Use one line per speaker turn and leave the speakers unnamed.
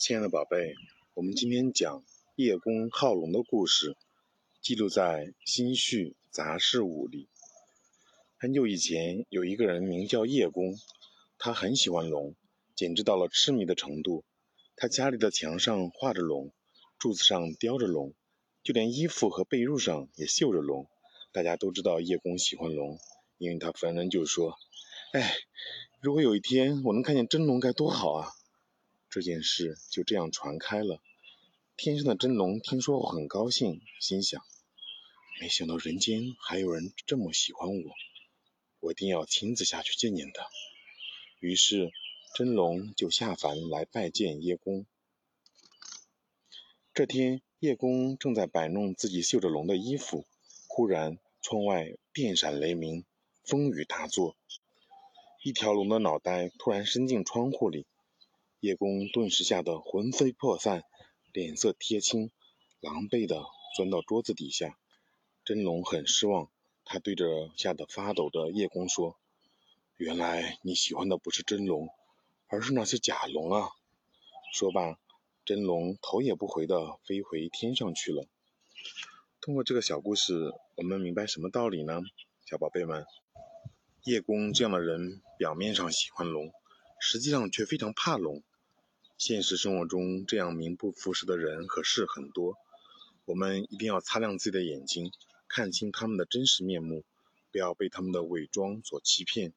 亲爱的宝贝，我们今天讲叶公好龙的故事，记录在《新序杂事五》里。很久以前，有一个人名叫叶公，他很喜欢龙，简直到了痴迷的程度。他家里的墙上画着龙，柱子上雕着龙，就连衣服和被褥上也绣着龙。大家都知道叶公喜欢龙，因为他逢人就说：“哎，如果有一天我能看见真龙，该多好啊！”这件事就这样传开了。天上的真龙听说后很高兴，心想：没想到人间还有人这么喜欢我，我一定要亲自下去见见他。于是真龙就下凡来拜见叶公。这天，叶公正在摆弄自己绣着龙的衣服，忽然窗外电闪雷鸣，风雨大作，一条龙的脑袋突然伸进窗户里。叶公顿时吓得魂飞魄散，脸色铁青，狼狈地钻到桌子底下。真龙很失望，他对着吓得发抖的叶公说：“原来你喜欢的不是真龙，而是那些假龙啊！”说罢，真龙头也不回地飞回天上去了。通过这个小故事，我们明白什么道理呢？小宝贝们，叶公这样的人，表面上喜欢龙，实际上却非常怕龙。现实生活中，这样名不副实的人和事很多，我们一定要擦亮自己的眼睛，看清他们的真实面目，不要被他们的伪装所欺骗。